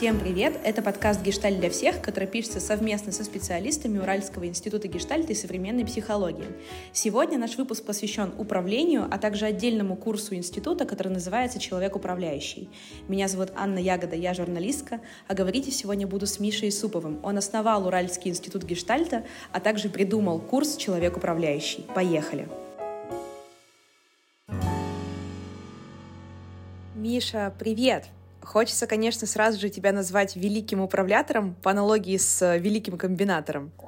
Всем привет! Это подкаст «Гештальт для всех», который пишется совместно со специалистами Уральского института гештальта и современной психологии. Сегодня наш выпуск посвящен управлению, а также отдельному курсу института, который называется «Человек управляющий». Меня зовут Анна Ягода, я журналистка, а говорить сегодня буду с Мишей Суповым. Он основал Уральский институт гештальта, а также придумал курс «Человек управляющий». Поехали! Миша, привет! Хочется, конечно, сразу же тебя назвать великим управлятором по аналогии с э, великим комбинатором.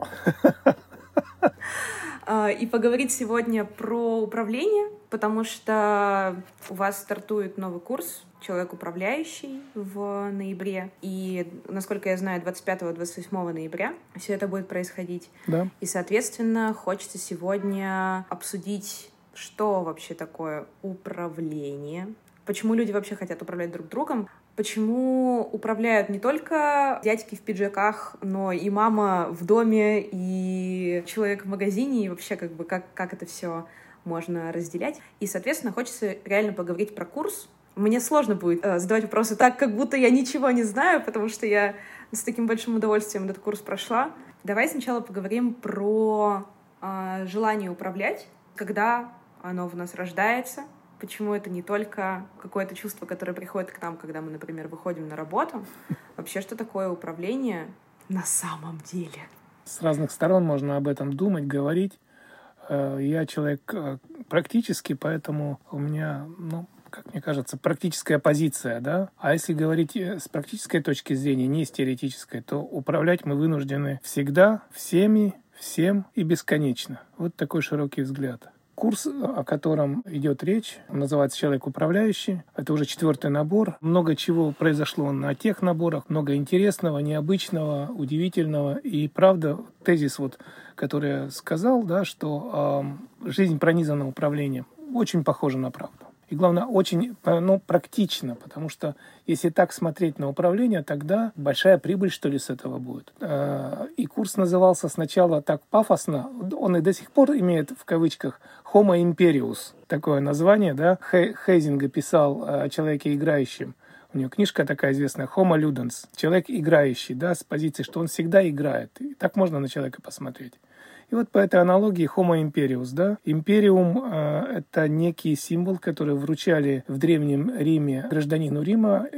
А, и поговорить сегодня про управление, потому что у вас стартует новый курс «Человек управляющий» в ноябре. И, насколько я знаю, 25-28 ноября все это будет происходить. Да. И, соответственно, хочется сегодня обсудить, что вообще такое управление, почему люди вообще хотят управлять друг другом, почему управляют не только дядьки в пиджаках, но и мама в доме, и человек в магазине, и вообще как бы как, как это все можно разделять. И, соответственно, хочется реально поговорить про курс. Мне сложно будет э, задавать вопросы так, как будто я ничего не знаю, потому что я с таким большим удовольствием этот курс прошла. Давай сначала поговорим про э, желание управлять, когда оно в нас рождается, почему это не только какое-то чувство, которое приходит к нам, когда мы, например, выходим на работу. Вообще, что такое управление на самом деле? С разных сторон можно об этом думать, говорить. Э, я человек э, практически, поэтому у меня, ну, как мне кажется, практическая позиция, да. А если говорить э, с практической точки зрения, не с теоретической, то управлять мы вынуждены всегда, всеми, всем и бесконечно. Вот такой широкий взгляд. Курс, о котором идет речь, называется «Человек управляющий». Это уже четвертый набор. Много чего произошло на тех наборах, много интересного, необычного, удивительного. И правда, тезис, вот, который я сказал, да, что э, жизнь пронизана управлением, очень похожа на правду. И главное, очень ну, практично, потому что если так смотреть на управление, тогда большая прибыль, что ли, с этого будет. Э, и курс назывался сначала так пафосно, он и до сих пор имеет в кавычках Homo Imperius, такое название, да, Хейзинга писал о человеке играющем. У него книжка такая известная «Homo Ludens», человек играющий, да, с позиции, что он всегда играет. И так можно на человека посмотреть. И вот по этой аналогии Homo Imperius, да, империум э, это некий символ, который вручали в Древнем Риме гражданину Рима,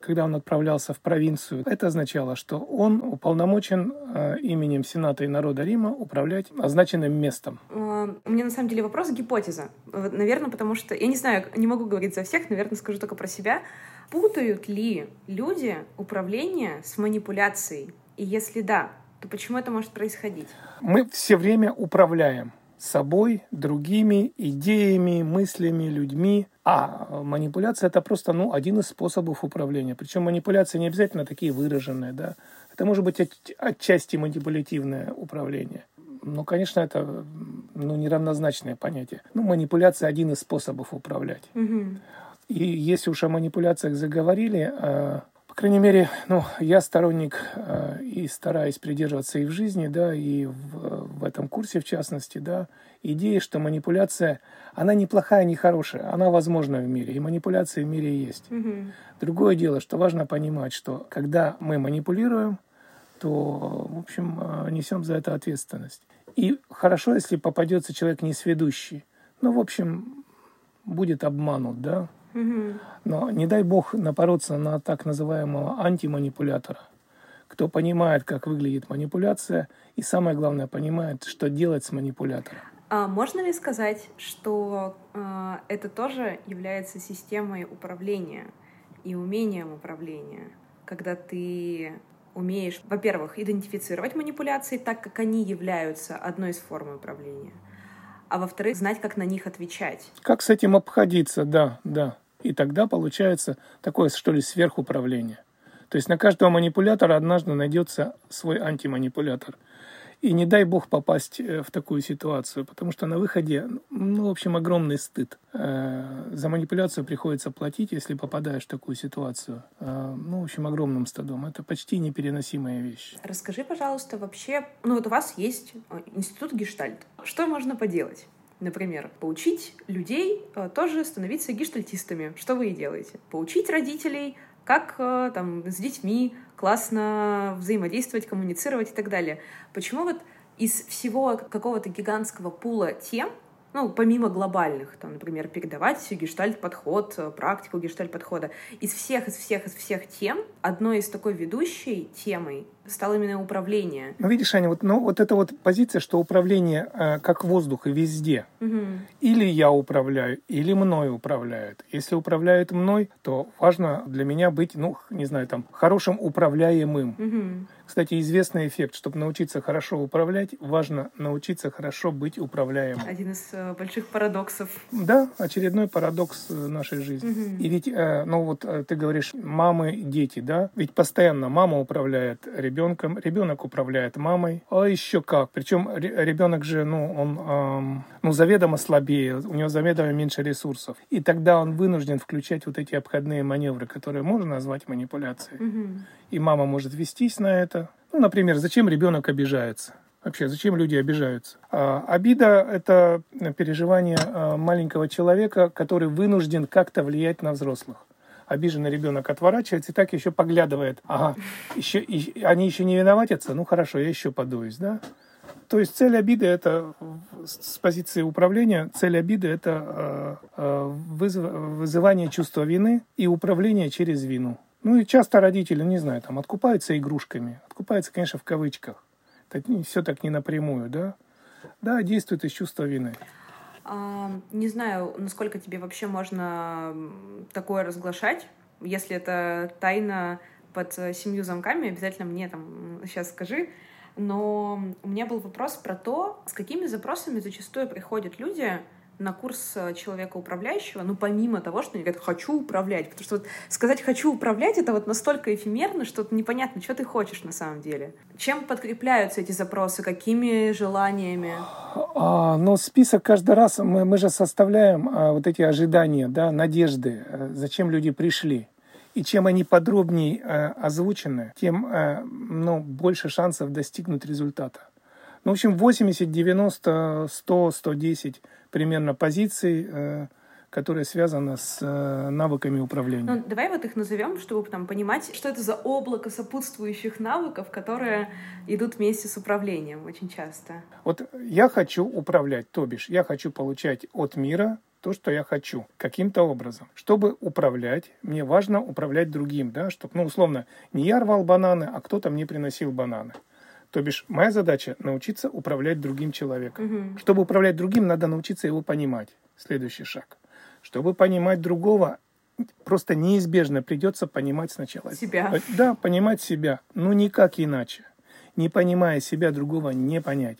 когда он отправлялся в провинцию. Это означало, что он уполномочен э, именем Сената и народа Рима управлять означенным местом. Э, у меня на самом деле вопрос гипотеза. Наверное, потому что, я не знаю, не могу говорить за всех, наверное, скажу только про себя. Путают ли люди управление с манипуляцией? И если да, то почему это может происходить? Мы все время управляем собой, другими идеями, мыслями, людьми. А манипуляция это просто ну, один из способов управления. Причем манипуляции не обязательно такие выраженные. Да? Это может быть от, отчасти манипулятивное управление. Ну, конечно, это ну, неравнозначное понятие. Ну, манипуляция один из способов управлять. Угу. И если уж о манипуляциях заговорили, а, по крайней мере, ну, я сторонник э, и стараюсь придерживаться и в жизни, да, и в, в этом курсе, в частности, да, идеи, что манипуляция, она не плохая, не хорошая, она возможна в мире, и манипуляции в мире есть. Mm-hmm. Другое дело, что важно понимать, что когда мы манипулируем, то, в общем, э, несем за это ответственность. И хорошо, если попадется человек несведущий. Ну, в общем, будет обманут, да, но не дай бог напороться на так называемого антиманипулятора, кто понимает, как выглядит манипуляция, и самое главное, понимает, что делать с манипулятором. А можно ли сказать, что э, это тоже является системой управления и умением управления, когда ты умеешь, во-первых, идентифицировать манипуляции так, как они являются одной из форм управления, а во-вторых, знать, как на них отвечать. Как с этим обходиться, да, да. И тогда получается такое, что ли, сверхуправление. То есть на каждого манипулятора однажды найдется свой антиманипулятор. И не дай бог попасть э, в такую ситуацию, потому что на выходе, ну, в общем, огромный стыд. Э, за манипуляцию приходится платить, если попадаешь в такую ситуацию. Э, ну, в общем, огромным стыдом. Это почти непереносимая вещь. Расскажи, пожалуйста, вообще, ну вот у вас есть институт гештальт. Что можно поделать? Например, поучить людей э, тоже становиться гештальтистами, что вы и делаете. Поучить родителей, как э, там с детьми классно взаимодействовать, коммуницировать и так далее. Почему вот из всего какого-то гигантского пула тем, ну, помимо глобальных, там, например, передавать гештальт-подход, э, практику гештальт-подхода, из всех, из всех, из всех тем, одной из такой ведущей темой стало именно управление. Ну, видишь, Аня, вот, ну, вот эта вот позиция, что управление э, как воздух и везде. Угу. Или я управляю, или мной управляют. Если управляет мной, то важно для меня быть, ну, не знаю, там, хорошим управляемым. Угу. Кстати, известный эффект, чтобы научиться хорошо управлять, важно научиться хорошо быть управляемым. Один из э, больших парадоксов. Да, очередной парадокс э, нашей жизни. Угу. И ведь, э, ну вот э, ты говоришь, мамы, дети, да? Ведь постоянно мама управляет ребенком ребенком, ребенок управляет мамой, а еще как. Причем ребенок же, ну, он, эм, ну, заведомо слабее, у него заведомо меньше ресурсов. И тогда он вынужден включать вот эти обходные маневры, которые можно назвать манипуляцией. Угу. И мама может вестись на это. Ну, например, зачем ребенок обижается? Вообще, зачем люди обижаются? А, обида – это переживание а, маленького человека, который вынужден как-то влиять на взрослых обиженный ребенок отворачивается и так еще поглядывает. Ага, еще, и, они еще не виноватятся? Ну хорошо, я еще подуюсь, да? То есть цель обиды это с позиции управления цель обиды это э, э, вызывание чувства вины и управление через вину. Ну и часто родители, не знаю, там откупаются игрушками, откупаются, конечно, в кавычках. Это все так не напрямую, да? Да, действует из чувства вины. Не знаю, насколько тебе вообще можно такое разглашать. Если это тайна под семью замками, обязательно мне там сейчас скажи. Но у меня был вопрос про то, с какими запросами зачастую приходят люди, на курс э, человека управляющего, ну, помимо того, что они говорят «хочу управлять», потому что вот сказать «хочу управлять» — это вот настолько эфемерно, что непонятно, что ты хочешь на самом деле. Чем подкрепляются эти запросы, какими желаниями? А, ну, список каждый раз, мы, мы же составляем а, вот эти ожидания, да, надежды, а, зачем люди пришли. И чем они подробнее а, озвучены, тем а, ну, больше шансов достигнуть результата. Ну, в общем, 80, 90, 100, 110 примерно позиций, э, которые связаны с э, навыками управления. Ну, давай вот их назовем, чтобы там понимать, что это за облако сопутствующих навыков, которые идут вместе с управлением очень часто. Вот я хочу управлять, то бишь я хочу получать от мира то, что я хочу, каким-то образом. Чтобы управлять, мне важно управлять другим, да, чтобы, ну, условно, не я рвал бананы, а кто-то мне приносил бананы. То бишь, моя задача научиться управлять другим человеком. Угу. Чтобы управлять другим, надо научиться его понимать. Следующий шаг. Чтобы понимать другого, просто неизбежно придется понимать сначала себя. Э, да, понимать себя, но никак иначе. Не понимая себя, другого не понять.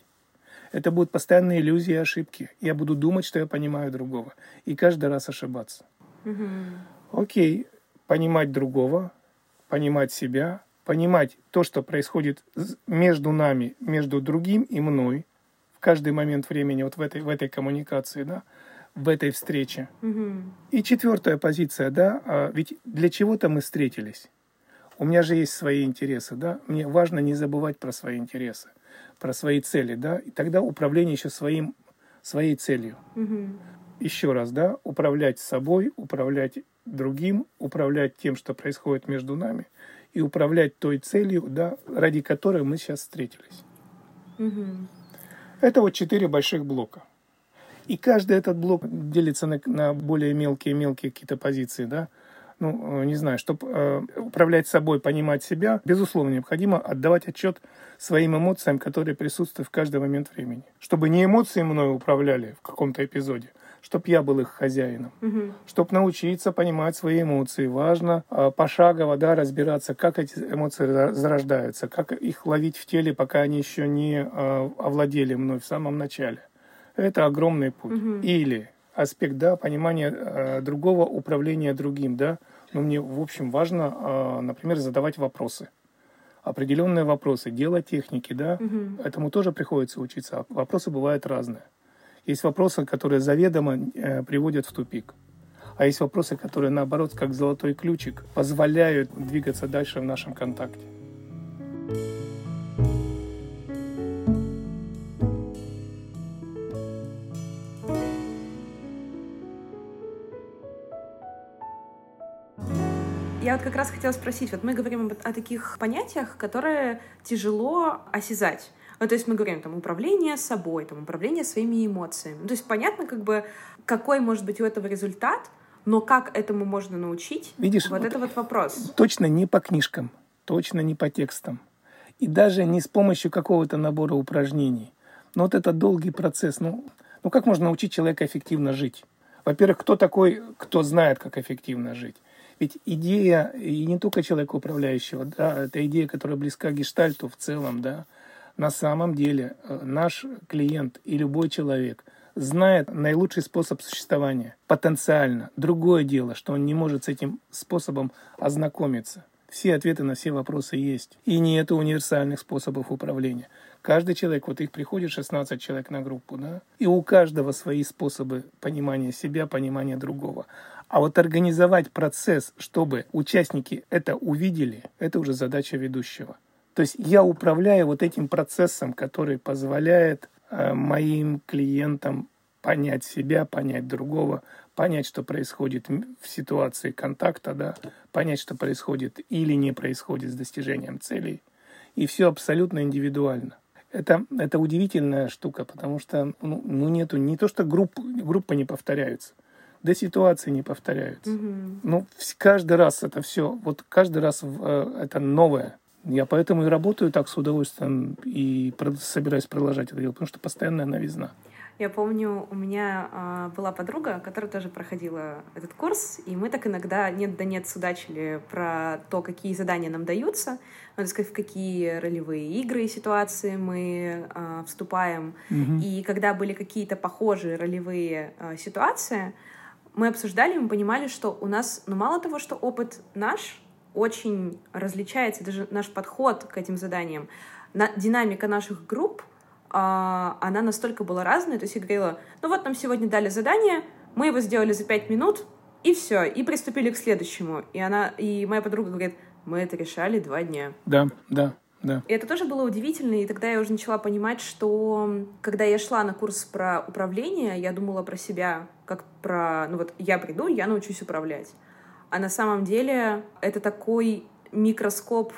Это будут постоянные иллюзии и ошибки. Я буду думать, что я понимаю другого. И каждый раз ошибаться. Угу. Окей, понимать другого, понимать себя, понимать то, что происходит между нами, между другим и мной в каждый момент времени, вот в этой, в этой коммуникации, да, в этой встрече. Угу. И четвертая позиция, да, а ведь для чего-то мы встретились. У меня же есть свои интересы, да, мне важно не забывать про свои интересы, про свои цели, да, и тогда управление еще своим, своей целью. Угу. Еще раз, да, управлять собой, управлять другим, управлять тем, что происходит между нами, и управлять той целью, да, ради которой мы сейчас встретились. Угу. Это вот четыре больших блока. И каждый этот блок делится на, на более мелкие-мелкие какие-то позиции, да. Ну, э, не знаю, чтобы э, управлять собой, понимать себя, безусловно, необходимо отдавать отчет своим эмоциям, которые присутствуют в каждый момент времени. Чтобы не эмоции мной управляли в каком-то эпизоде, чтобы я был их хозяином, угу. чтобы научиться понимать свои эмоции. Важно э, пошагово да, разбираться, как эти эмоции зарождаются, как их ловить в теле, пока они еще не э, овладели мной в самом начале. Это огромный путь. Угу. Или аспект да, понимания э, другого, управления другим. Да? Но мне, в общем, важно, например, задавать вопросы определенные вопросы, дело техники, да, угу. этому тоже приходится учиться. Вопросы бывают разные. Есть вопросы, которые заведомо э, приводят в тупик. А есть вопросы, которые, наоборот, как золотой ключик, позволяют двигаться дальше в нашем контакте. Я вот как раз хотела спросить, вот мы говорим о, таких понятиях, которые тяжело осязать. Ну, то есть мы говорим там управление собой, там управление своими эмоциями. Ну, то есть понятно, как бы, какой может быть у этого результат, но как этому можно научить? Видишь, вот, вот это вот вопрос. Точно не по книжкам, точно не по текстам. И даже не с помощью какого-то набора упражнений. Но вот это долгий процесс. Ну, ну как можно научить человека эффективно жить? Во-первых, кто такой, кто знает, как эффективно жить? Ведь идея, и не только человека управляющего, да, это идея, которая близка к гештальту в целом, да, на самом деле э, наш клиент и любой человек знает наилучший способ существования, потенциально. Другое дело, что он не может с этим способом ознакомиться. Все ответы на все вопросы есть. И нет универсальных способов управления. Каждый человек, вот их приходит 16 человек на группу, да, и у каждого свои способы понимания себя, понимания другого. А вот организовать процесс, чтобы участники это увидели, это уже задача ведущего. То есть я управляю вот этим процессом, который позволяет э, моим клиентам понять себя, понять другого, понять, что происходит в ситуации контакта, да, понять, что происходит или не происходит с достижением целей. И все абсолютно индивидуально. Это, это удивительная штука, потому что ну, ну нету не то, что групп, группа не повторяются, да ситуации не повторяются. Mm-hmm. Ну, каждый раз это все, вот каждый раз э, это новое. Я поэтому и работаю так с удовольствием и собираюсь продолжать это делать, потому что постоянная новизна. Я помню, у меня э, была подруга, которая тоже проходила этот курс, и мы так иногда нет да нет судачили про то, какие задания нам даются, надо сказать, в какие ролевые игры и ситуации мы э, вступаем. Mm-hmm. И когда были какие-то похожие ролевые э, ситуации, мы обсуждали, мы понимали, что у нас, ну мало того, что опыт наш очень различается, даже наш подход к этим заданиям, на, динамика наших групп — а, она настолько была разная, то есть я говорила, ну вот нам сегодня дали задание, мы его сделали за пять минут, и все, и приступили к следующему. И она, и моя подруга говорит, мы это решали два дня. Да, да, да. И это тоже было удивительно, и тогда я уже начала понимать, что когда я шла на курс про управление, я думала про себя как про, ну вот я приду, я научусь управлять. А на самом деле это такой микроскоп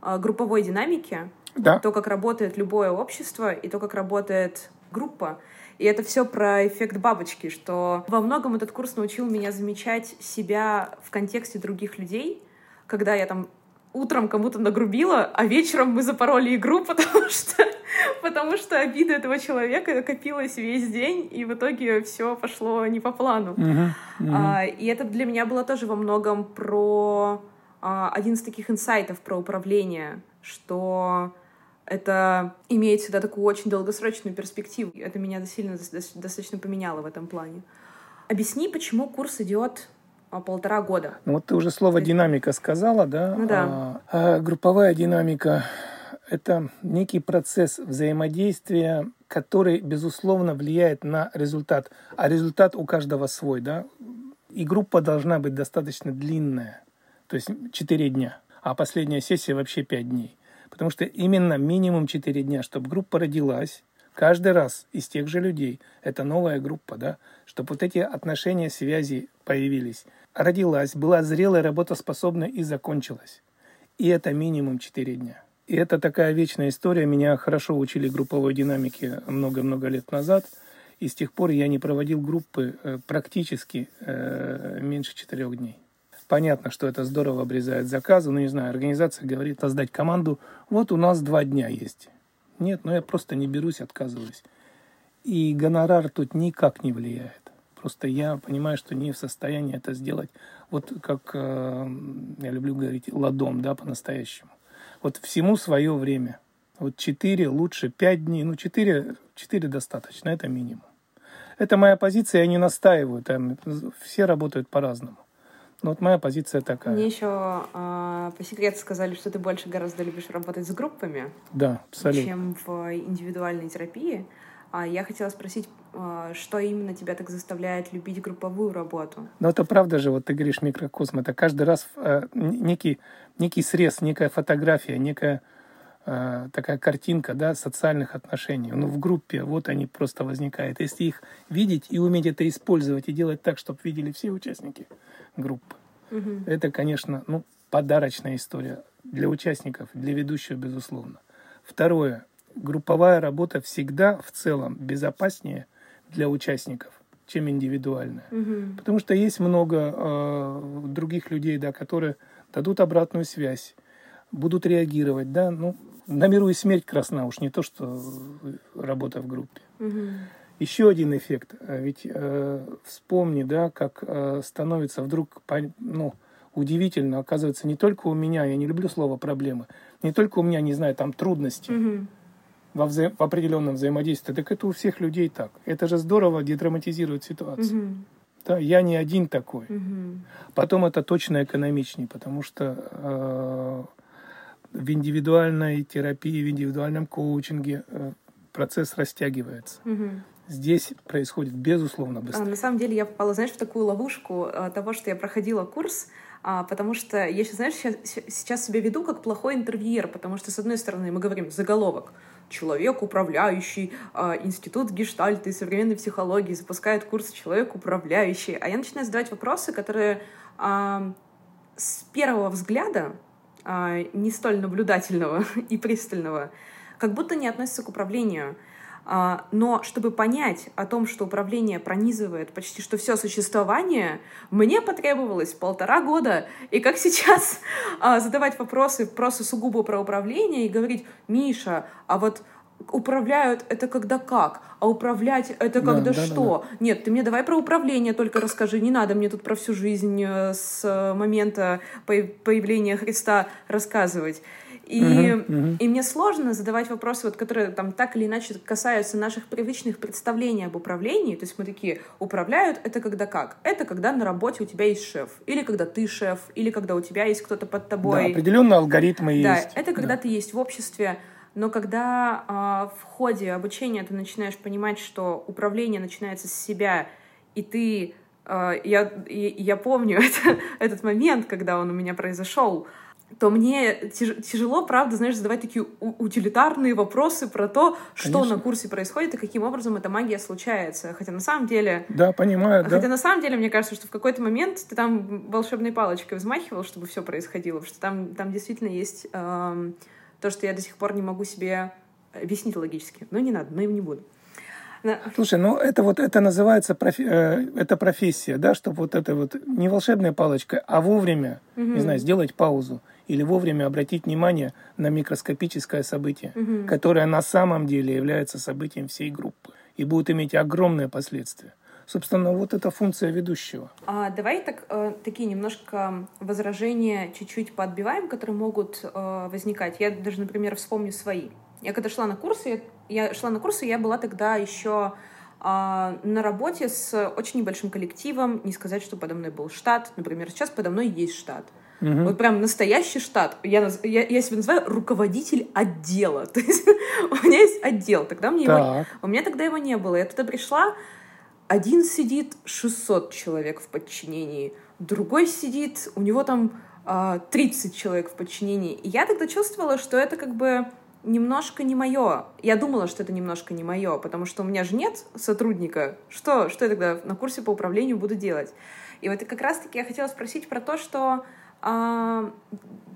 а, групповой динамики, да. То, как работает любое общество, и то, как работает группа. И это все про эффект бабочки, что во многом этот курс научил меня замечать себя в контексте других людей, когда я там утром кому-то нагрубила, а вечером мы запороли игру, потому что, потому что обида этого человека копилась весь день, и в итоге все пошло не по плану. Uh-huh, uh-huh. А, и это для меня было тоже во многом про а, один из таких инсайтов про управление, что это имеет всегда такую очень долгосрочную перспективу. Это меня сильно достаточно поменяло в этом плане. Объясни, почему курс идет а, полтора года. Ну, вот ты уже слово динамика сказала, да? Ну да. А, а групповая динамика — это некий процесс взаимодействия, который, безусловно, влияет на результат. А результат у каждого свой, да? И группа должна быть достаточно длинная, то есть 4 дня, а последняя сессия вообще 5 дней. Потому что именно минимум 4 дня, чтобы группа родилась, каждый раз из тех же людей, это новая группа, да, чтобы вот эти отношения, связи появились. Родилась, была зрелая, работоспособная и закончилась. И это минимум 4 дня. И это такая вечная история. Меня хорошо учили групповой динамике много-много лет назад. И с тех пор я не проводил группы э, практически э, меньше четырех дней. Понятно, что это здорово обрезает заказы, но не знаю, организация говорит создать команду, вот у нас два дня есть. Нет, ну я просто не берусь, отказываюсь. И гонорар тут никак не влияет. Просто я понимаю, что не в состоянии это сделать. Вот как э, я люблю говорить, ладом, да, по-настоящему. Вот всему свое время. Вот четыре лучше пять дней. Ну, четыре, четыре достаточно, это минимум. Это моя позиция, я не настаиваю. Там все работают по-разному. Ну вот моя позиция такая. Мне еще э, по секрету сказали, что ты больше гораздо любишь работать с группами, да, абсолютно. чем в индивидуальной терапии. А я хотела спросить, э, что именно тебя так заставляет любить групповую работу? Ну это правда же, вот ты говоришь микрокосм, это каждый раз э, некий, некий срез, некая фотография, некая э, такая картинка да, социальных отношений. Ну, в группе вот они просто возникают. Если их видеть и уметь это использовать и делать так, чтобы видели все участники группы, Угу. Это, конечно, ну, подарочная история для участников, для ведущего, безусловно. Второе. Групповая работа всегда в целом безопаснее для участников, чем индивидуальная. Угу. Потому что есть много э, других людей, да, которые дадут обратную связь, будут реагировать, да, ну, на миру и смерть красна, уж не то, что работа в группе. Угу. Еще один эффект. А ведь э, вспомни, да, как э, становится вдруг, ну, удивительно, оказывается, не только у меня, я не люблю слово проблемы, не только у меня, не знаю, там трудности угу. во вза- в определенном взаимодействии, так это у всех людей так. Это же здорово дедраматизирует ситуацию. Угу. Да, я не один такой. Угу. Потом это точно экономичнее, потому что э, в индивидуальной терапии, в индивидуальном коучинге э, процесс растягивается. Угу. Здесь происходит безусловно быстрее. А, на самом деле я попала, знаешь, в такую ловушку э, того, что я проходила курс, а, потому что я сейчас, знаешь, сейчас себя веду как плохой интервьюер, потому что, с одной стороны, мы говорим заголовок, человек, управляющий, э, институт гештальта и современной психологии запускает курс «Человек управляющий», а я начинаю задавать вопросы, которые э, с первого взгляда а, не столь наблюдательного и пристального, как будто не относится к управлению. А, но чтобы понять о том, что управление пронизывает почти что все существование, мне потребовалось полтора года. И как сейчас а, задавать вопросы просто сугубо про управление и говорить, Миша, а вот управляют это когда как, а управлять это когда да, что. Да, да. Нет, ты мне давай про управление только расскажи, не надо мне тут про всю жизнь э, с момента появления Христа рассказывать. И, uh-huh, uh-huh. и мне сложно задавать вопросы, вот, которые там так или иначе касаются наших привычных представлений об управлении. То есть мы такие, управляют это когда как? Это когда на работе у тебя есть шеф, или когда ты шеф, или когда у тебя есть кто-то под тобой. Да, определенные алгоритмы да, есть. это когда да. ты есть в обществе. Но когда э, в ходе обучения ты начинаешь понимать, что управление начинается с себя, и ты... Э, я, я помню это, этот момент, когда он у меня произошел, то мне тяжело, правда, знаешь, задавать такие утилитарные вопросы про то, что на курсе происходит и каким образом эта магия случается. Хотя на самом деле... Да, понимаю, Хотя да. на самом деле, мне кажется, что в какой-то момент ты там волшебной палочкой взмахивал, чтобы все происходило, потому что там, там действительно есть... Эм, то, что я до сих пор не могу себе объяснить логически. Но не надо, но им не буду. Слушай, ну это вот это называется профи, э, это профессия, да, чтобы вот это вот не волшебная палочка, а вовремя, угу. не знаю, сделать паузу или вовремя обратить внимание на микроскопическое событие, угу. которое на самом деле является событием всей группы и будет иметь огромные последствия. Собственно, вот эта функция ведущего. А, давай так, э, такие немножко возражения чуть-чуть подбиваем, которые могут э, возникать. Я даже, например, вспомню свои. Я когда шла на курсы, я, я шла на курсы, я была тогда еще а, на работе с очень небольшим коллективом. Не сказать, что подо мной был штат. Например, сейчас подо мной есть штат. Угу. Вот прям настоящий штат. Я, я, я себя называю руководитель отдела. То есть у меня есть отдел. Тогда мне его, у меня тогда его не было. Я туда пришла, один сидит 600 человек в подчинении, другой сидит, у него там 30 а, человек в подчинении. И я тогда чувствовала, что это как бы немножко не мое. Я думала, что это немножко не мое, потому что у меня же нет сотрудника. Что, что я тогда на курсе по управлению буду делать? И вот как раз-таки я хотела спросить про то, что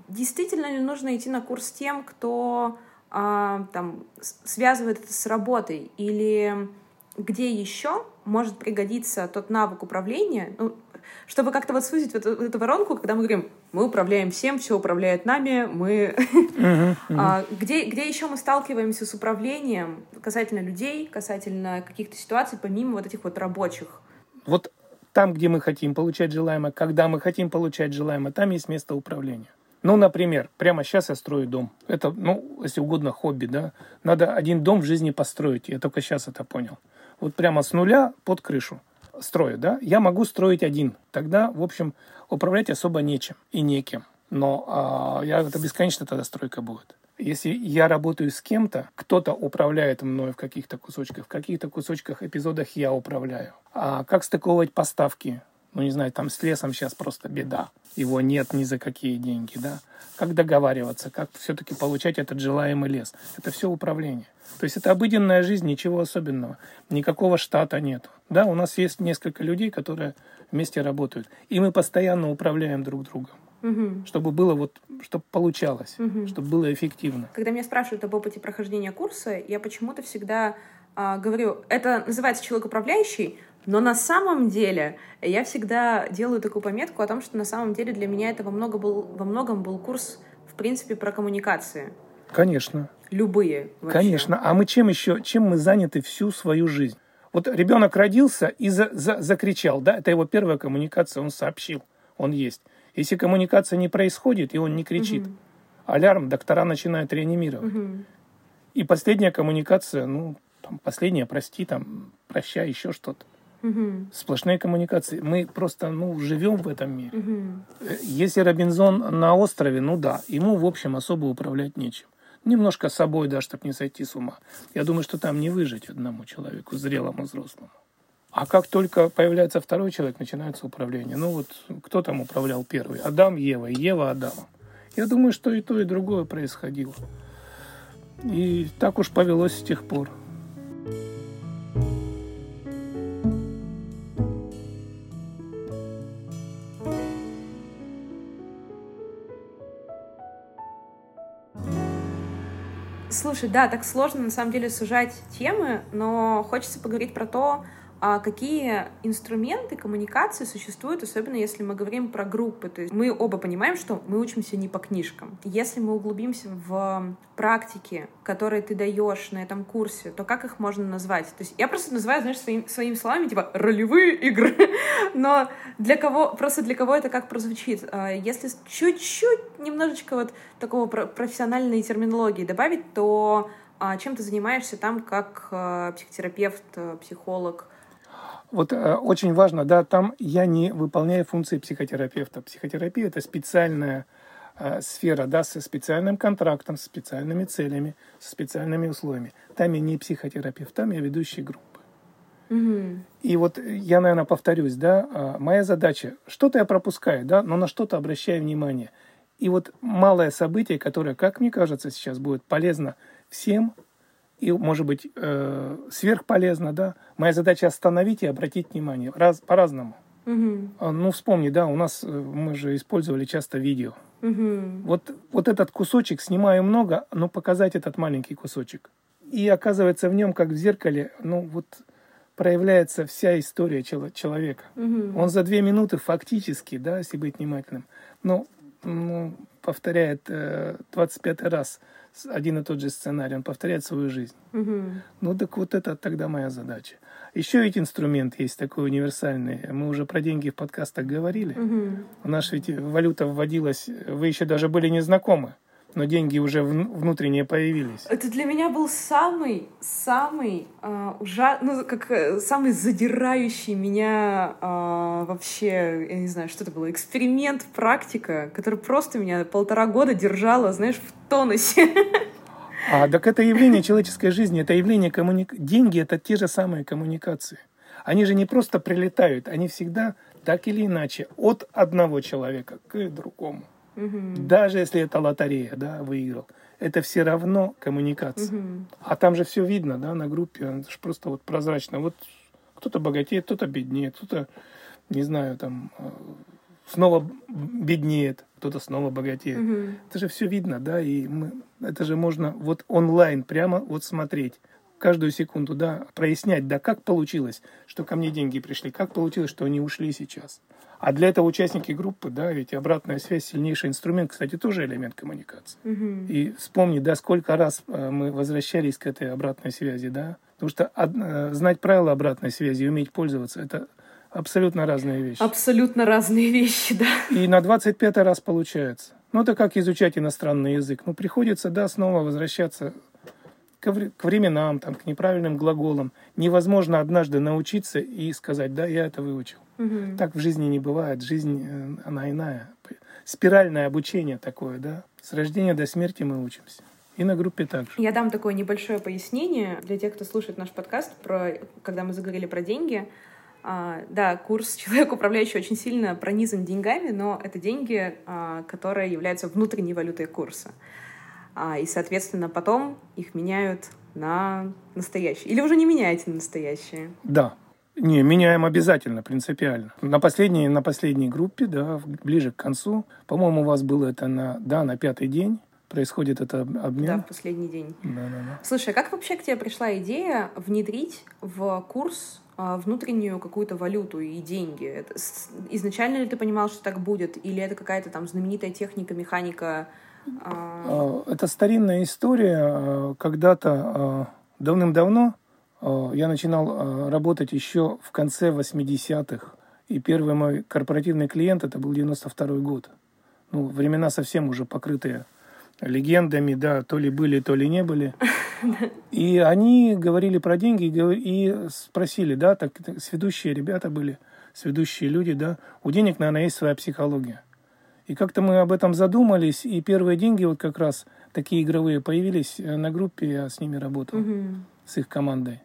действительно ли нужно идти на курс тем, кто а, там связывает это с работой, или где еще может пригодиться тот навык управления, ну, чтобы как-то вот сузить вот эту, воронку, когда мы говорим, мы управляем всем, все управляет нами, мы... Uh-huh, uh-huh. А, где, где еще мы сталкиваемся с управлением касательно людей, касательно каких-то ситуаций, помимо вот этих вот рабочих? Вот там, где мы хотим получать желаемое, когда мы хотим получать желаемое, там есть место управления. Ну, например, прямо сейчас я строю дом. Это, ну, если угодно, хобби, да. Надо один дом в жизни построить. Я только сейчас это понял вот прямо с нуля под крышу строю, да, я могу строить один. Тогда, в общем, управлять особо нечем и некем. Но а, я, это бесконечно тогда стройка будет. Если я работаю с кем-то, кто-то управляет мной в каких-то кусочках, в каких-то кусочках, эпизодах я управляю. А как стыковывать поставки? ну, не знаю, там с лесом сейчас просто беда. Его нет ни за какие деньги, да. Как договариваться, как все-таки получать этот желаемый лес. Это все управление. То есть это обыденная жизнь, ничего особенного. Никакого штата нет. Да, у нас есть несколько людей, которые вместе работают. И мы постоянно управляем друг другом. Угу. Чтобы было вот, чтобы получалось, угу. чтобы было эффективно. Когда меня спрашивают об опыте прохождения курса, я почему-то всегда а, говорю, это называется человек управляющий, но на самом деле я всегда делаю такую пометку о том, что на самом деле для меня это во, много был, во многом был курс, в принципе, про коммуникации. Конечно. Любые. Вообще. Конечно. А мы чем еще, чем мы заняты всю свою жизнь? Вот ребенок родился и за, за, закричал, да, это его первая коммуникация, он сообщил, он есть. Если коммуникация не происходит, и он не кричит, угу. алярм, доктора начинают реанимировать. Угу. И последняя коммуникация, ну, там, последняя, прости, там, прощай, еще что-то. Угу. Сплошные коммуникации. Мы просто ну, живем в этом мире. Угу. Если Робинзон на острове, ну да, ему, в общем, особо управлять нечем. Немножко собой, да, чтобы не сойти с ума. Я думаю, что там не выжить одному человеку, зрелому, взрослому. А как только появляется второй человек, начинается управление. Ну вот кто там управлял первый? Адам, Ева, Ева, Адама. Я думаю, что и то, и другое происходило. И так уж повелось с тех пор. Слушай, да, так сложно на самом деле сужать темы, но хочется поговорить про то, а какие инструменты коммуникации существуют, особенно если мы говорим про группы. То есть мы оба понимаем, что мы учимся не по книжкам. Если мы углубимся в практики, которые ты даешь на этом курсе, то как их можно назвать? То есть я просто называю, знаешь, своим, своими словами, типа, ролевые игры. Но для кого, просто для кого это как прозвучит? А если чуть-чуть, немножечко вот такого профессиональной терминологии добавить, то а, чем ты занимаешься там как а, психотерапевт, психолог, вот э, очень важно, да, там я не выполняю функции психотерапевта. Психотерапия это специальная э, сфера, да, со специальным контрактом, с специальными целями, со специальными условиями. Там я не психотерапевт, там я ведущий группы. Угу. И вот я, наверное, повторюсь, да, э, моя задача, что-то я пропускаю, да, но на что-то обращаю внимание. И вот малое событие, которое, как мне кажется, сейчас будет полезно всем, и, может быть, э, сверхполезно, да. Моя задача остановить и обратить внимание раз, по-разному. Угу. Ну, вспомни, да, у нас э, мы же использовали часто видео. Угу. Вот, вот этот кусочек снимаю много, но показать этот маленький кусочек. И оказывается в нем, как в зеркале, ну вот проявляется вся история человека. Угу. Он за две минуты фактически, да, если быть внимательным, ну, ну повторяет э, 25 раз один и тот же сценарий, он повторяет свою жизнь. Угу. Ну так вот это тогда моя задача. Еще ведь инструмент есть такой универсальный. Мы уже про деньги в подкастах говорили. Угу. У нас ведь валюта вводилась, вы еще даже были не знакомы но деньги уже внутренние появились. Это для меня был самый, самый э, ужа... ну как э, самый задирающий меня э, вообще, я не знаю, что это было, эксперимент, практика, который просто меня полтора года держала, знаешь, в тонусе. А так это явление человеческой жизни, это явление коммуник... Деньги — это те же самые коммуникации. Они же не просто прилетают, они всегда так или иначе от одного человека к другому. Угу. Даже если это лотерея, да, выиграл. Это все равно коммуникация. Угу. А там же все видно, да, на группе. Это же просто вот прозрачно. Вот кто-то богатеет, кто-то беднеет, кто-то, не знаю, там э, снова беднеет, кто-то снова богатеет. Угу. Это же все видно, да, и мы, это же можно вот онлайн прямо вот смотреть каждую секунду, да, прояснять, да, как получилось, что ко мне деньги пришли, как получилось, что они ушли сейчас. А для этого участники группы, да, ведь обратная связь сильнейший инструмент, кстати, тоже элемент коммуникации. Угу. И вспомни, да, сколько раз э, мы возвращались к этой обратной связи, да, потому что э, знать правила обратной связи и уметь пользоваться, это абсолютно разные вещи. Абсолютно разные вещи, да. И на 25 раз получается. Ну, это как изучать иностранный язык. Ну, приходится, да, снова возвращаться к, временам, там, к неправильным глаголам. Невозможно однажды научиться и сказать, да, я это выучил. Угу. Так в жизни не бывает. Жизнь, э, она иная. Спиральное обучение такое, да. С рождения до смерти мы учимся. И на группе также. Я дам такое небольшое пояснение для тех, кто слушает наш подкаст, про, когда мы заговорили про деньги. А, да, курс «Человек, управляющий» очень сильно пронизан деньгами, но это деньги, а, которые являются внутренней валютой курса. А, и, соответственно, потом их меняют на настоящие. Или уже не меняете на настоящие? Да. Не, меняем обязательно, принципиально. На последней, на последней группе, да, ближе к концу, по-моему, у вас было это на, да, на пятый день, происходит это обмен. Да, в последний день. Да, да, да. Слушай, а как вообще к тебе пришла идея внедрить в курс а, внутреннюю какую-то валюту и деньги? Это, изначально ли ты понимал, что так будет? Или это какая-то там знаменитая техника, механика? А? Это старинная история. Когда-то давным-давно я начинал работать еще в конце 80-х. И первый мой корпоративный клиент это был 92 год. Ну, времена совсем уже покрытые легендами, да, то ли были, то ли не были. И они говорили про деньги и спросили, да, так сведущие ребята были, сведущие люди, да, у денег, наверное, есть своя психология. И как-то мы об этом задумались, и первые деньги вот как раз такие игровые появились э, на группе, я с ними работал, угу. с их командой.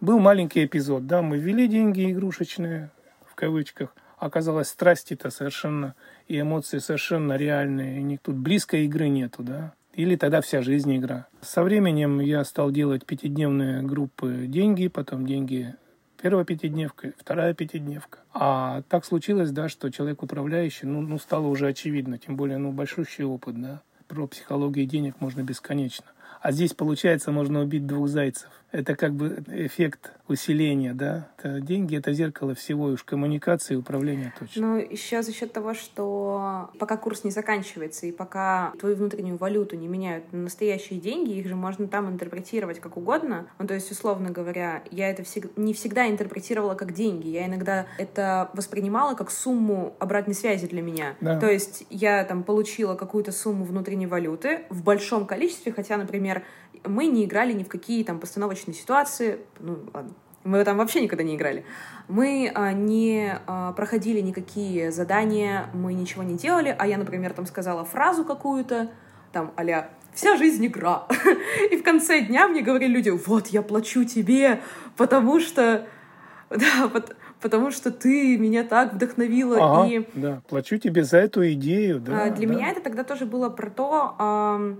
Был маленький эпизод, да, мы ввели деньги игрушечные, в кавычках, оказалось, страсти-то совершенно и эмоции совершенно реальные, и тут близкой игры нету, да. Или тогда вся жизнь игра. Со временем я стал делать пятидневные группы деньги, потом деньги первая пятидневка, вторая пятидневка. А так случилось, да, что человек управляющий, ну, ну стало уже очевидно, тем более, ну, большущий опыт, да. Про психологию денег можно бесконечно. А здесь, получается, можно убить двух зайцев. Это как бы эффект усиления, да? Это деньги — это зеркало всего, и уж коммуникации и управления точно. Ну, еще за счет того, что пока курс не заканчивается, и пока твою внутреннюю валюту не меняют на настоящие деньги, их же можно там интерпретировать как угодно. Ну, то есть, условно говоря, я это всег... не всегда интерпретировала как деньги. Я иногда это воспринимала как сумму обратной связи для меня. Да. То есть, я там получила какую-то сумму внутренней валюты в большом количестве, хотя, например, мы не играли ни в какие там постановочные ситуации, ну ладно, мы там вообще никогда не играли. Мы а, не а, проходили никакие задания, мы ничего не делали, а я, например, там сказала фразу какую-то, там, а «Вся жизнь игра». И в конце дня мне говорили люди, вот, я плачу тебе, потому что... Да, потому что ты меня так вдохновила. Ага, и... Да, плачу тебе за эту идею. Да, а, для да. меня это тогда тоже было про то,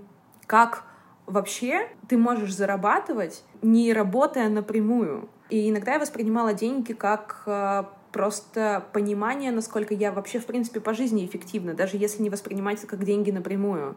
как вообще ты можешь зарабатывать, не работая напрямую. И иногда я воспринимала деньги как э, просто понимание, насколько я вообще, в принципе, по жизни эффективна, даже если не воспринимать это как деньги напрямую,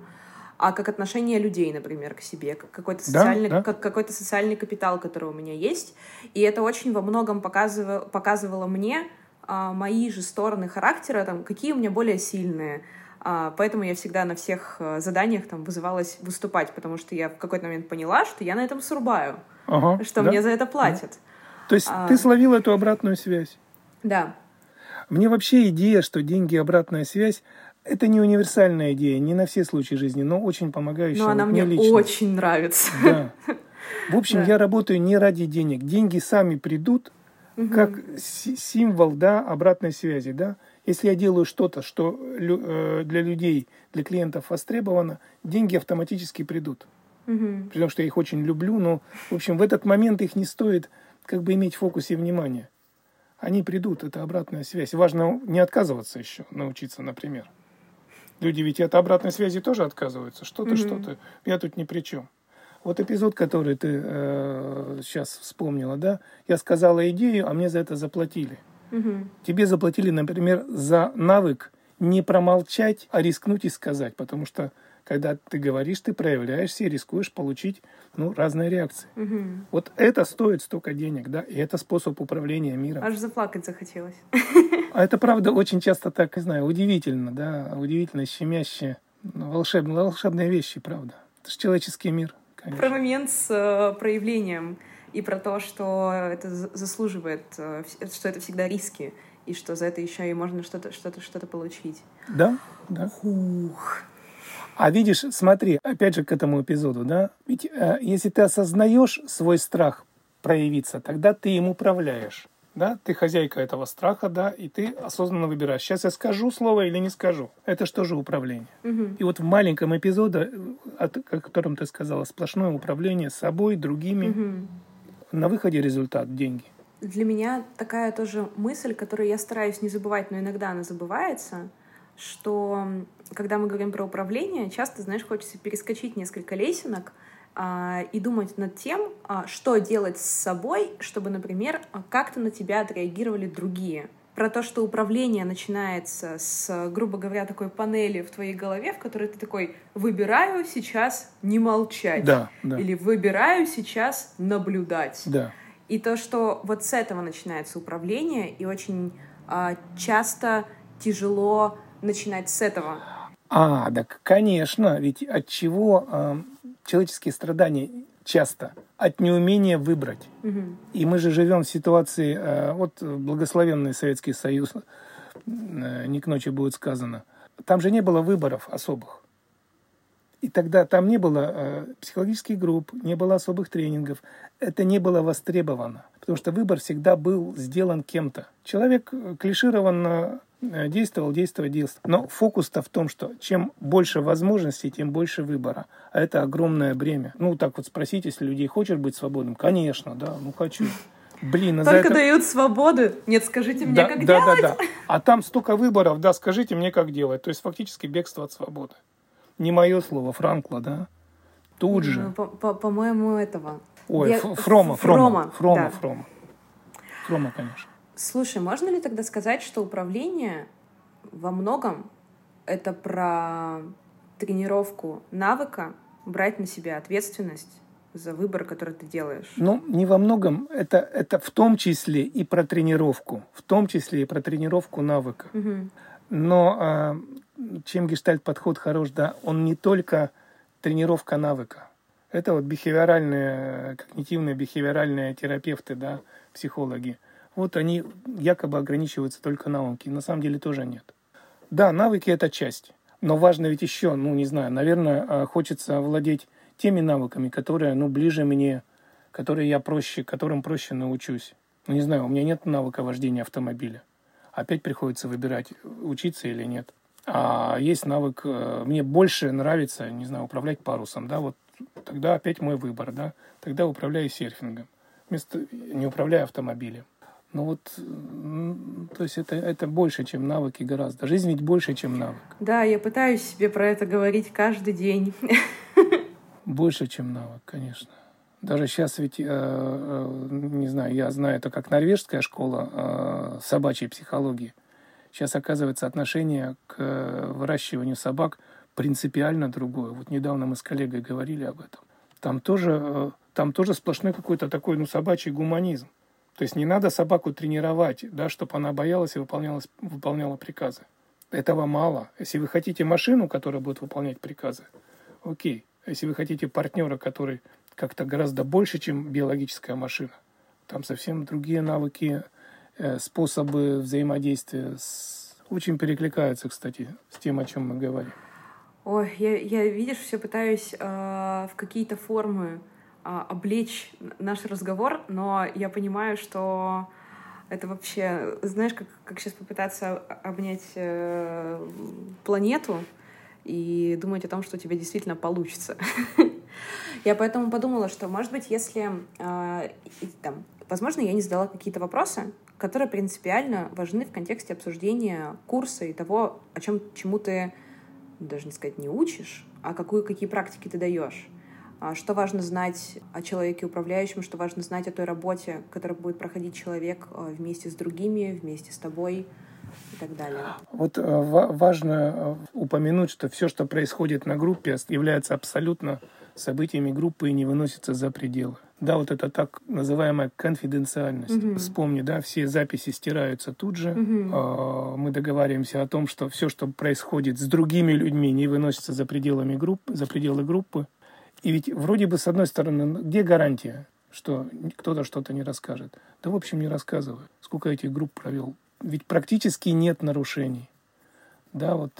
а как отношение людей, например, к себе, как какой-то социальный, да, да. как какой-то социальный капитал, который у меня есть. И это очень во многом показывало, показывало мне а, мои же стороны характера, там, какие у меня более сильные, поэтому я всегда на всех э, заданиях там вызывалась выступать, потому что я в какой-то момент поняла, что я на этом срубаю, ага, что да? мне за это платят. Да. То есть а... ты словил эту обратную связь? Да. Мне вообще идея, что деньги обратная связь, это не универсальная идея, не на все случаи жизни, но очень помогающая. Но она мне, мне лично. очень нравится. Да. В общем, да. я работаю не ради денег. Деньги сами придут, угу. как символ да, обратной связи. Да? Если я делаю что-то, что э, для людей, для клиентов востребовано, деньги автоматически придут. Угу. При том, что я их очень люблю, но, в общем, в этот момент их не стоит как бы иметь в фокусе внимания. Они придут, это обратная связь. Важно не отказываться еще, научиться, например. Люди ведь от обратной связи тоже отказываются. Что-то, угу. что-то. Я тут ни при чем. Вот эпизод, который ты э, сейчас вспомнила, да? Я сказала идею, а мне за это заплатили. Угу. Тебе заплатили, например, за навык не промолчать, а рискнуть и сказать, потому что когда ты говоришь, ты проявляешься и рискуешь получить ну, разные реакции. Угу. Вот это стоит столько денег, да, и это способ управления миром. Аж заплакать захотелось. А это правда очень часто так, не знаю, удивительно, да, удивительно, щемяще, ну, волшебные, волшебные вещи, правда. Это же человеческий мир. Конечно. Про момент с э, проявлением и про то, что это заслуживает, э, что это всегда риски, и что за это еще и можно что-то что-то что-то получить. Да, да. Ух. А видишь, смотри, опять же к этому эпизоду, да, ведь э, если ты осознаешь свой страх проявиться, тогда ты им управляешь. Да, ты хозяйка этого страха, да, и ты осознанно выбираешь, сейчас я скажу слово или не скажу. Это что же управление? Угу. И вот в маленьком эпизоде, о котором ты сказала, сплошное управление собой, другими, угу на выходе результат – деньги. для меня такая тоже мысль, которую я стараюсь не забывать, но иногда она забывается, что когда мы говорим про управление, часто, знаешь, хочется перескочить несколько лесенок а, и думать над тем, а, что делать с собой, чтобы, например, как-то на тебя отреагировали другие про то, что управление начинается с, грубо говоря, такой панели в твоей голове, в которой ты такой «выбираю сейчас не молчать» да, да. или «выбираю сейчас наблюдать». Да. И то, что вот с этого начинается управление, и очень а, часто тяжело начинать с этого. А, так, конечно, ведь от чего э, человеческие страдания часто от неумения выбрать. Угу. И мы же живем в ситуации, э, вот благословенный Советский Союз, э, не к ночи будет сказано, там же не было выборов особых. И тогда там не было э, психологических групп, не было особых тренингов. Это не было востребовано, потому что выбор всегда был сделан кем-то. Человек клишированно действовал, действовал, действовал. Но фокус-то в том, что чем больше возможностей, тем больше выбора. А это огромное бремя. Ну, так вот спросите, если людей хочешь быть свободным. Конечно, да, ну хочу. Блин, а Только это... дают свободу. Нет, скажите мне, да, как да, делать. Да, да, А там столько выборов, да, скажите мне, как делать. То есть фактически бегство от свободы. Не мое слово, Франкла, да? Тут же. Ну, по-моему, этого. Ой, Я... Фрома, Фрома, Фрома, Фрома, да. Фрома. Фрома, конечно. Слушай, можно ли тогда сказать, что управление во многом это про тренировку навыка, брать на себя ответственность за выбор, который ты делаешь? Ну, не во многом. Это, это в том числе и про тренировку. В том числе и про тренировку навыка. Угу. Но а, чем гештальт-подход хорош, да, он не только тренировка навыка. Это вот бихевиоральные, когнитивные бихевиоральные терапевты, да, психологи – вот они якобы ограничиваются только навыки. На самом деле тоже нет. Да, навыки это часть. Но важно ведь еще, ну не знаю, наверное, а, хочется владеть теми навыками, которые, ну, ближе мне, которые я проще, которым проще научусь. Ну, не знаю, у меня нет навыка вождения автомобиля. Опять приходится выбирать, учиться или нет. А есть навык, э, мне больше нравится, не знаю, управлять парусом, да, вот тогда опять мой выбор, да, тогда управляю серфингом, вместо, не управляю автомобилем. Ну вот, то есть это, это больше, чем навыки гораздо. Жизнь ведь больше, чем навык. Да, я пытаюсь себе про это говорить каждый день. Больше, чем навык, конечно. Даже сейчас ведь, э, э, не знаю, я знаю это как норвежская школа э, собачьей психологии. Сейчас, оказывается, отношение к выращиванию собак принципиально другое. Вот недавно мы с коллегой говорили об этом. Там тоже, там тоже сплошной какой-то такой, ну, собачий гуманизм. То есть не надо собаку тренировать, да, чтобы она боялась и выполняла, выполняла приказы. Этого мало. Если вы хотите машину, которая будет выполнять приказы, окей. А если вы хотите партнера, который как-то гораздо больше, чем биологическая машина, там совсем другие навыки, э, способы взаимодействия с... очень перекликаются, кстати, с тем, о чем мы говорим. Ой, я, я видишь, все пытаюсь э, в какие-то формы а, облечь наш разговор, но я понимаю, что это вообще, знаешь, как, как сейчас попытаться обнять э, планету и думать о том, что у тебя действительно получится. Я поэтому подумала, что, может быть, если э, там, возможно, я не задала какие-то вопросы, которые принципиально важны в контексте обсуждения курса и того, о чем чему ты даже не сказать не учишь, а какую, какие практики ты даешь. А что важно знать о человеке управляющем, что важно знать о той работе, которую будет проходить человек э, вместе с другими, вместе с тобой и так далее. Вот э, важно э, упомянуть, что все, что происходит на группе, является абсолютно событиями группы и не выносится за пределы. Да, вот это так называемая конфиденциальность. Угу. Вспомни, да, все записи стираются тут же. Угу. Мы договариваемся о том, что все, что происходит с другими людьми, не выносится за пределами группы, за пределы группы. И ведь вроде бы, с одной стороны, где гарантия, что кто-то что-то не расскажет? Да, в общем, не рассказываю. Сколько этих групп провел? Ведь практически нет нарушений. Да, вот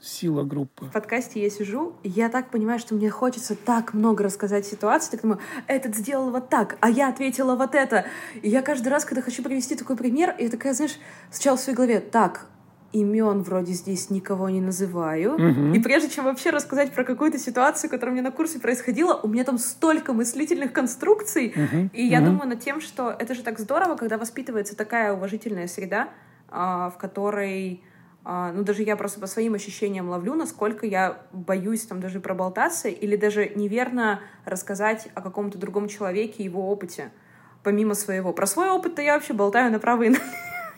сила группы. В подкасте я сижу, и я так понимаю, что мне хочется так много рассказать ситуации, так думаю, этот сделал вот так, а я ответила вот это. И я каждый раз, когда хочу привести такой пример, я такая, знаешь, сначала в своей голове, так, имен вроде здесь никого не называю. Мгм. И прежде чем вообще рассказать про какую-то ситуацию, которая у меня на курсе происходила, у меня там столько мыслительных конструкций. Мгм. И я Мгм. думаю над тем, что это же так здорово, когда воспитывается такая уважительная среда, а, в которой, а, ну даже я просто по своим ощущениям ловлю, насколько я боюсь там даже проболтаться или даже неверно рассказать о каком-то другом человеке, его опыте, помимо своего. Про свой опыт-то я вообще болтаю направо и на-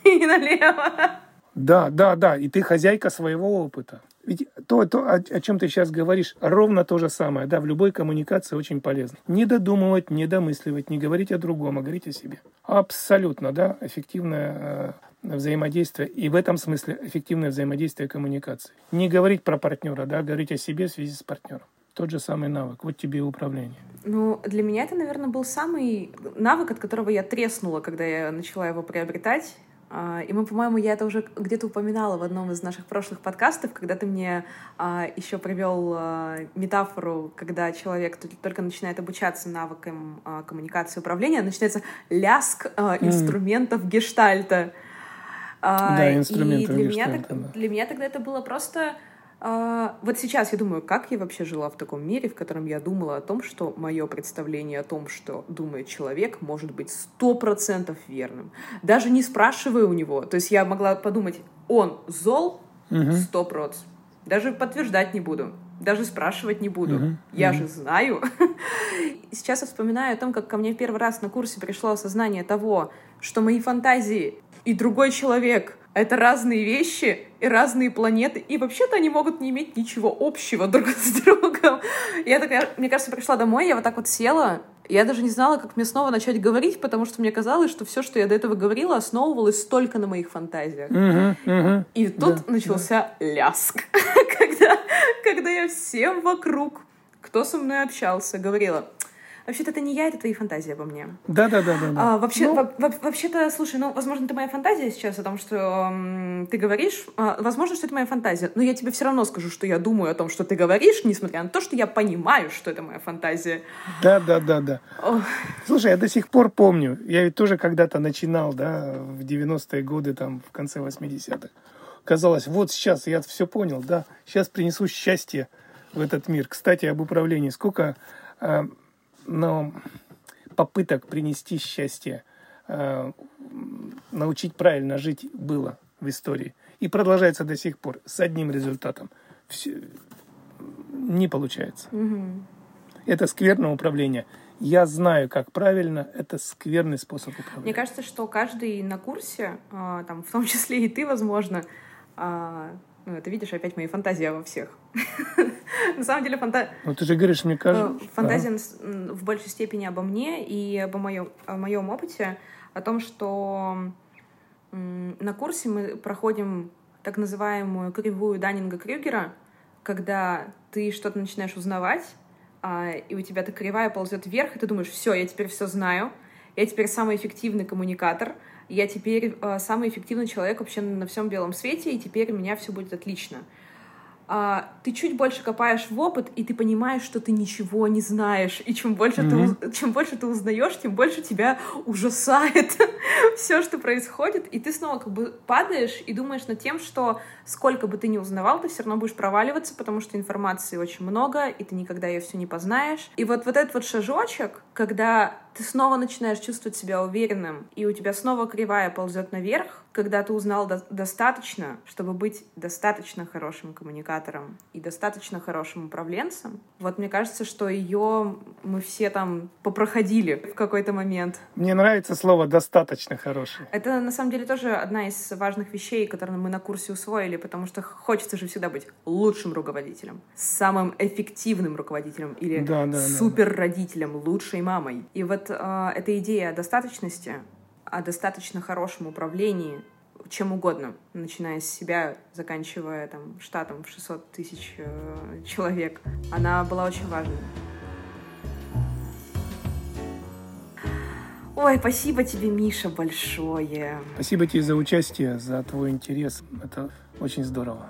и налево. Да, да, да, и ты хозяйка своего опыта. Ведь то, то о, о чем ты сейчас говоришь, ровно то же самое, да, в любой коммуникации очень полезно. Не додумывать, не домысливать, не говорить о другом, а говорить о себе. Абсолютно, да, эффективное э, взаимодействие, и в этом смысле эффективное взаимодействие коммуникации. Не говорить про партнера, да, говорить о себе в связи с партнером. Тот же самый навык, вот тебе и управление. Ну, для меня это, наверное, был самый навык, от которого я треснула, когда я начала его приобретать. А, И мы, по-моему, я это уже где-то упоминала в одном из наших прошлых подкастов, когда ты мне а, еще привел а, метафору, когда человек только начинает обучаться навыкам коммуникации и управления, начинается ляск инструментов гештальта. А, Да, и инструментов для гештальта, да. для меня тогда это было просто... а, вот сейчас я думаю, как я вообще жила в таком мире, в котором я думала о том, что мое представление о том, что думает человек, может быть сто процентов верным. Даже не спрашивая у него. То есть я могла подумать, он зол сто проц. Даже подтверждать не буду. Даже спрашивать не буду. Мгм, Я мгм. же знаю. Сейчас я вспоминаю о том, как ко мне в первый раз на курсе пришло осознание того, что мои фантазии и другой человек — это разные вещи и разные планеты, и вообще-то они могут не иметь ничего общего друг с другом. Я такая, мне кажется, пришла домой, я вот так вот села, я даже не знала, как мне снова начать говорить, потому что мне казалось, что все, что я до этого говорила, основывалось только на моих фантазиях. Мгм, мгм. И тут Да, начался ляск, когда, когда я всем вокруг, кто со мной общался, говорила, вообще-то это не я, это твои фантазии обо мне. Да, да, да, да. да. А, вообще, Ну, во- во- вообще-то, слушай, ну, возможно, это моя фантазия сейчас о том, что м, ты говоришь. А, возможно, что это моя фантазия, но я тебе все равно скажу, что я думаю о том, что ты говоришь, несмотря на то, что я понимаю, что это моя фантазия. Да, да, да, да. Ох. Слушай, я до сих пор помню, я ведь тоже когда-то начинал, да, в 90-е годы, там, в конце 80-х. Казалось, вот сейчас я все понял, да, сейчас принесу счастье в этот мир. Кстати, об управлении. Сколько э, ну, попыток принести счастье, э, научить правильно жить было в истории. И продолжается до сих пор с одним результатом. Всё- не получается. Мгм. Это скверное управление. Я знаю, как правильно. Это скверный способ Мне управления. кажется, что каждый на курсе, а, там, в том числе и ты, возможно, ну, это видишь опять мои фантазии во всех. На самом деле фанта- Ну, ты же говоришь, мне э, кажется... фантазия в большей степени обо мне и обо моем, опыте, о том, что на курсе мы проходим так называемую кривую Даннинга-Крюгера, когда ты что-то начинаешь узнавать, а, и у тебя эта кривая ползет вверх, и ты думаешь, все, я теперь все знаю, я теперь самый эффективный коммуникатор, я теперь э, самый эффективный человек вообще на всем белом свете, и теперь у меня все будет отлично. А, ты чуть больше копаешь в опыт, и ты понимаешь, что ты ничего не знаешь. И чем больше, ты, Мгм. уз- чем больше ты узнаешь, тем больше тебя ужасает все, что происходит. И ты снова как бы падаешь и думаешь над тем, что сколько бы ты ни узнавал, ты все равно будешь проваливаться, потому что информации очень много, и ты никогда ее все не познаешь. И вот, вот этот вот шажочек, когда ты снова начинаешь чувствовать себя уверенным, и у тебя снова кривая ползет наверх, когда ты узнал до- достаточно, чтобы быть достаточно хорошим коммуникатором и достаточно хорошим управленцем, вот мне кажется, что ее мы все там попроходили в какой-то момент. Мне нравится слово «достаточно хороший». Это на самом деле тоже одна из важных вещей, которые мы на курсе усвоили, потому что хочется же всегда быть лучшим руководителем, самым эффективным руководителем или Да, да, да. супер родителем, лучшей мамой. И вот э, эта идея о достаточности, о достаточно хорошем управлении чем угодно, начиная с себя, заканчивая там штатом в 600 тысяч э, человек, она была очень важной. Ой, спасибо тебе, Миша, большое. Спасибо тебе за участие, за твой интерес. Это очень здорово.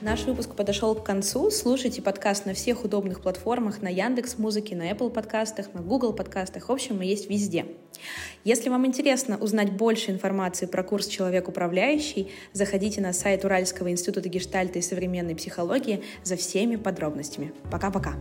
Наш выпуск подошел к концу. Слушайте подкаст на всех удобных платформах, на Яндекс Музыке, на Apple подкастах, на Google подкастах. В общем, мы есть везде. Если вам интересно узнать больше информации про курс «Человек управляющий», заходите на сайт Уральского института гештальта и современной психологии за всеми подробностями. Пока-пока!